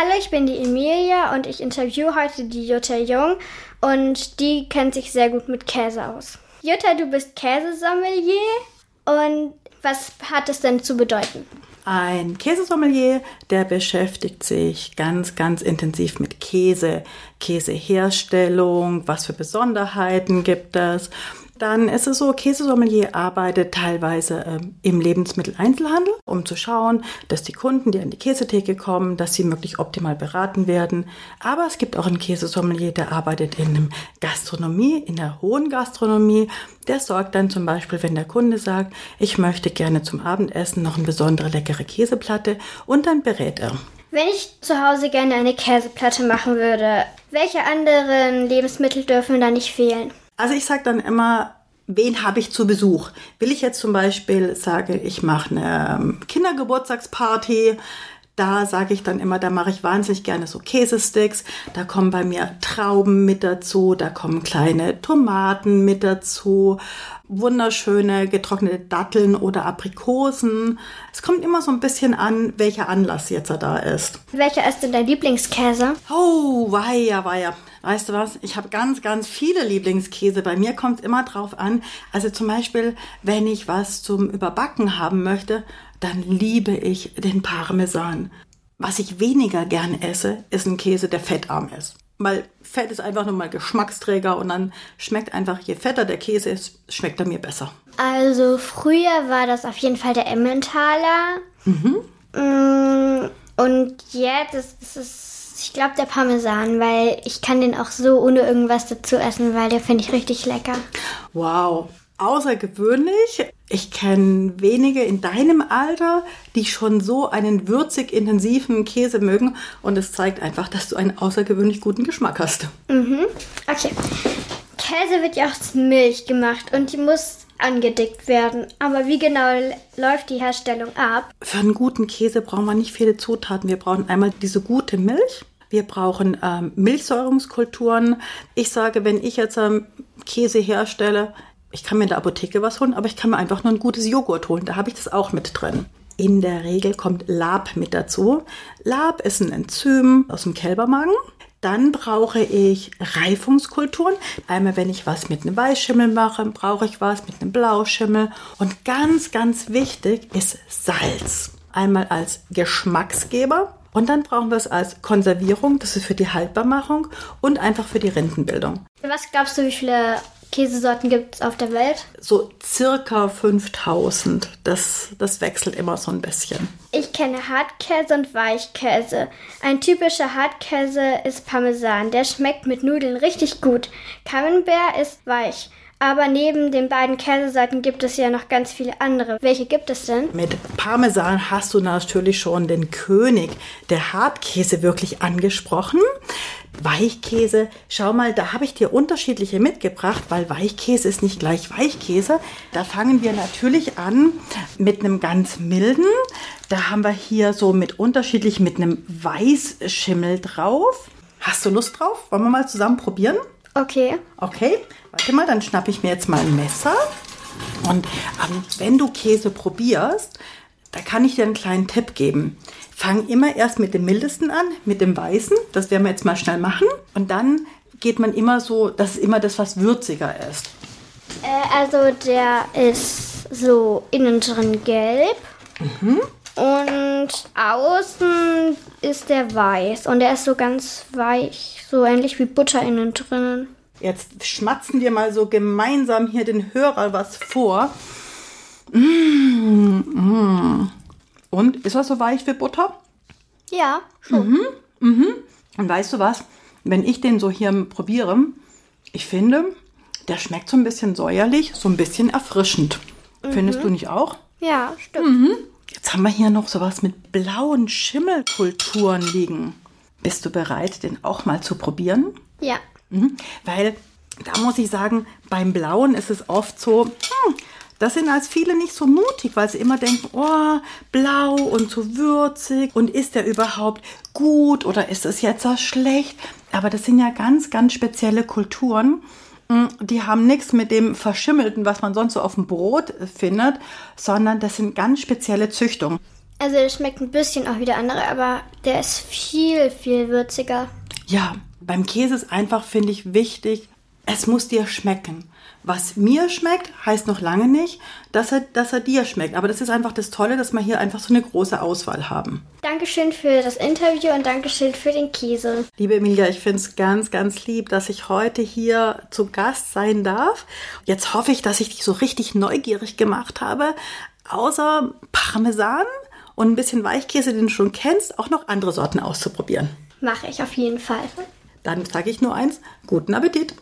Hallo, ich bin die Emilia und ich interviewe heute die Jutta Jung und die kennt sich sehr gut mit Käse aus. Jutta, du bist Käsesommelier und was hat es denn zu bedeuten? Ein Käsesommelier, der beschäftigt sich ganz, ganz intensiv mit Käse, Käseherstellung, was für Besonderheiten gibt es dann ist es so, Käsesommelier arbeitet teilweise äh, im Lebensmitteleinzelhandel, um zu schauen, dass die Kunden, die an die Käsetheke kommen, dass sie möglich optimal beraten werden. Aber es gibt auch einen Käsesommelier, der arbeitet in der Gastronomie, in der hohen Gastronomie. Der sorgt dann zum Beispiel, wenn der Kunde sagt, ich möchte gerne zum Abendessen noch eine besondere leckere Käseplatte und dann berät er. Wenn ich zu Hause gerne eine Käseplatte machen würde, welche anderen Lebensmittel dürfen da nicht fehlen? Also ich sage dann immer, wen habe ich zu Besuch? Will ich jetzt zum Beispiel sage, ich mache eine ähm, Kindergeburtstagsparty, da sage ich dann immer, da mache ich wahnsinnig gerne so Käsesticks. Da kommen bei mir Trauben mit dazu, da kommen kleine Tomaten mit dazu, wunderschöne getrocknete Datteln oder Aprikosen. Es kommt immer so ein bisschen an, welcher Anlass jetzt da ist. Welcher ist denn dein Lieblingskäse? Oh, weia, weia. Weißt du was? Ich habe ganz, ganz viele Lieblingskäse. Bei mir kommt es immer drauf an. Also zum Beispiel, wenn ich was zum Überbacken haben möchte, dann liebe ich den Parmesan. Was ich weniger gern esse, ist ein Käse, der fettarm ist. Weil Fett ist einfach nur mal Geschmacksträger und dann schmeckt einfach, je fetter der Käse ist, schmeckt er mir besser. Also früher war das auf jeden Fall der Emmentaler. Mhm. Mm, und jetzt ist es ich glaube, der Parmesan, weil ich kann den auch so ohne irgendwas dazu essen, weil der finde ich richtig lecker. Wow, außergewöhnlich. Ich kenne wenige in deinem Alter, die schon so einen würzig intensiven Käse mögen und es zeigt einfach, dass du einen außergewöhnlich guten Geschmack hast. Mhm. Okay. Käse wird ja aus Milch gemacht und die muss angedickt werden. Aber wie genau läuft die Herstellung ab? Für einen guten Käse brauchen wir nicht viele Zutaten. Wir brauchen einmal diese gute Milch. Wir brauchen ähm, Milchsäurungskulturen. Ich sage, wenn ich jetzt ähm, Käse herstelle, ich kann mir in der Apotheke was holen, aber ich kann mir einfach nur ein gutes Joghurt holen. Da habe ich das auch mit drin. In der Regel kommt Lab mit dazu. Lab ist ein Enzym aus dem Kälbermagen. Dann brauche ich Reifungskulturen. Einmal, wenn ich was mit einem Weißschimmel mache, brauche ich was mit einem Blauschimmel. Und ganz, ganz wichtig ist Salz. Einmal als Geschmacksgeber und dann brauchen wir es als Konservierung, das ist für die Haltbarmachung und einfach für die Rindenbildung. Was glaubst du, wie viele Käsesorten gibt es auf der Welt? So circa 5000. Das, das wechselt immer so ein bisschen. Ich kenne Hartkäse und Weichkäse. Ein typischer Hartkäse ist Parmesan. Der schmeckt mit Nudeln richtig gut. Camembert ist weich. Aber neben den beiden Käseseiten gibt es ja noch ganz viele andere. Welche gibt es denn? Mit Parmesan hast du natürlich schon den König der Hartkäse wirklich angesprochen. Weichkäse, schau mal, da habe ich dir unterschiedliche mitgebracht, weil Weichkäse ist nicht gleich Weichkäse. Da fangen wir natürlich an mit einem ganz milden. Da haben wir hier so mit unterschiedlich mit einem Weißschimmel drauf. Hast du Lust drauf? Wollen wir mal zusammen probieren? Okay. Okay, warte mal, dann schnappe ich mir jetzt mal ein Messer. Und ähm, wenn du Käse probierst, da kann ich dir einen kleinen Tipp geben. Fang immer erst mit dem mildesten an, mit dem weißen. Das werden wir jetzt mal schnell machen. Und dann geht man immer so, das ist immer das, was würziger ist. Äh, also der ist so innen drin gelb. Mhm. Und außen ist der weiß. Und der ist so ganz weich. So ähnlich wie Butter innen drinnen. Jetzt schmatzen wir mal so gemeinsam hier den Hörer was vor. Mmh, mmh. Und ist das so weich wie Butter? Ja, schon. Mhm, mhm. Und weißt du was? Wenn ich den so hier probiere, ich finde, der schmeckt so ein bisschen säuerlich, so ein bisschen erfrischend. Mhm. Findest du nicht auch? Ja, stimmt. Mhm. Jetzt haben wir hier noch sowas mit blauen Schimmelkulturen liegen. Bist du bereit, den auch mal zu probieren? Ja. Mhm. Weil da muss ich sagen, beim Blauen ist es oft so, hm, das sind als viele nicht so mutig, weil sie immer denken, oh, blau und so würzig und ist der überhaupt gut oder ist es jetzt auch schlecht? Aber das sind ja ganz, ganz spezielle Kulturen. Hm, die haben nichts mit dem Verschimmelten, was man sonst so auf dem Brot findet, sondern das sind ganz spezielle Züchtungen. Also der schmeckt ein bisschen auch wie der andere, aber der ist viel, viel würziger. Ja, beim Käse ist einfach, finde ich, wichtig, es muss dir schmecken. Was mir schmeckt, heißt noch lange nicht, dass er, dass er dir schmeckt. Aber das ist einfach das Tolle, dass wir hier einfach so eine große Auswahl haben. Dankeschön für das Interview und Dankeschön für den Käse. Liebe Emilia, ich finde es ganz, ganz lieb, dass ich heute hier zu Gast sein darf. Jetzt hoffe ich, dass ich dich so richtig neugierig gemacht habe. Außer Parmesan und ein bisschen Weichkäse, den du schon kennst, auch noch andere Sorten auszuprobieren. Mache ich auf jeden Fall. Dann sage ich nur eins, guten Appetit.